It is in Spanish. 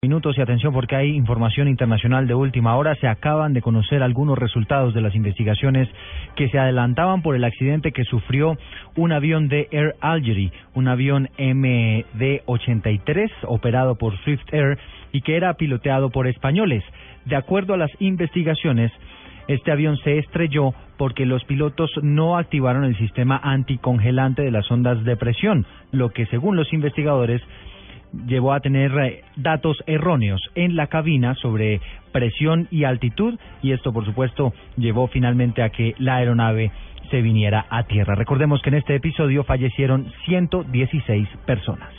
Minutos y atención porque hay información internacional de última hora. Se acaban de conocer algunos resultados de las investigaciones que se adelantaban por el accidente que sufrió un avión de Air Algeria, un avión MD-83 operado por Swift Air y que era piloteado por españoles. De acuerdo a las investigaciones, este avión se estrelló porque los pilotos no activaron el sistema anticongelante de las ondas de presión, lo que según los investigadores llevó a tener eh, datos erróneos en la cabina sobre presión y altitud y esto por supuesto llevó finalmente a que la aeronave se viniera a tierra. Recordemos que en este episodio fallecieron 116 personas.